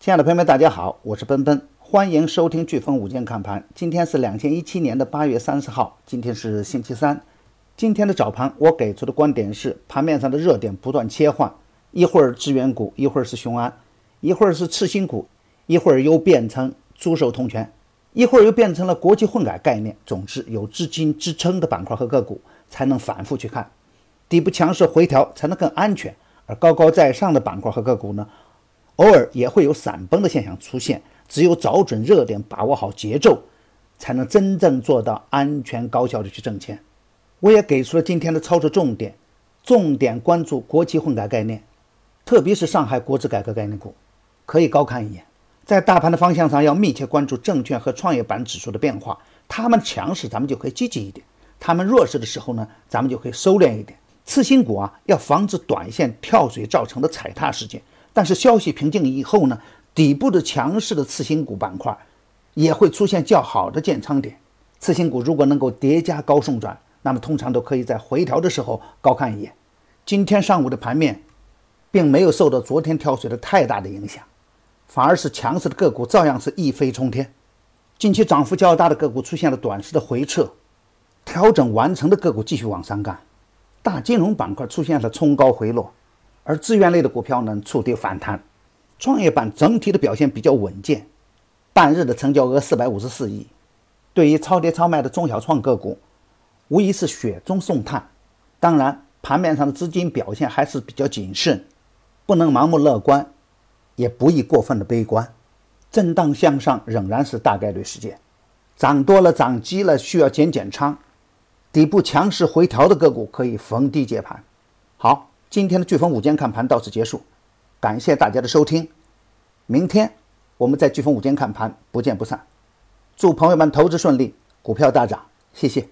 亲爱的朋友们，大家好，我是奔奔，欢迎收听飓风午间看盘。今天是两千一七年的八月三十号，今天是星期三。今天的早盘，我给出的观点是，盘面上的热点不断切换，一会儿资源股，一会儿是雄安，一会儿是次新股，一会儿又变成株寿通权，一会儿又变成了国际混改概念。总之，有资金支撑的板块和个股才能反复去看，底部强势回调才能更安全。而高高在上的板块和个股呢？偶尔也会有闪崩的现象出现，只有找准热点，把握好节奏，才能真正做到安全高效的去挣钱。我也给出了今天的操作重点，重点关注国企混改概念，特别是上海国资改革概念股，可以高看一眼。在大盘的方向上，要密切关注证券和创业板指数的变化，他们强势，咱们就可以积极一点；他们弱势的时候呢，咱们就可以收敛一点。次新股啊，要防止短线跳水造成的踩踏事件。但是消息平静以后呢，底部的强势的次新股板块也会出现较好的建仓点。次新股如果能够叠加高送转，那么通常都可以在回调的时候高看一眼。今天上午的盘面并没有受到昨天跳水的太大的影响，反而是强势的个股照样是一飞冲天。近期涨幅较大的个股出现了短时的回撤，调整完成的个股继续往上干，大金融板块出现了冲高回落。而资源类的股票呢，触底反弹，创业板整体的表现比较稳健，半日的成交额四百五十四亿。对于超跌超卖的中小创个股，无疑是雪中送炭。当然，盘面上的资金表现还是比较谨慎，不能盲目乐观，也不宜过分的悲观。震荡向上仍然是大概率事件，涨多了涨急了需要减减仓，底部强势回调的个股可以逢低接盘。好。今天的飓风午间看盘到此结束，感谢大家的收听。明天我们在飓风午间看盘不见不散。祝朋友们投资顺利，股票大涨，谢谢。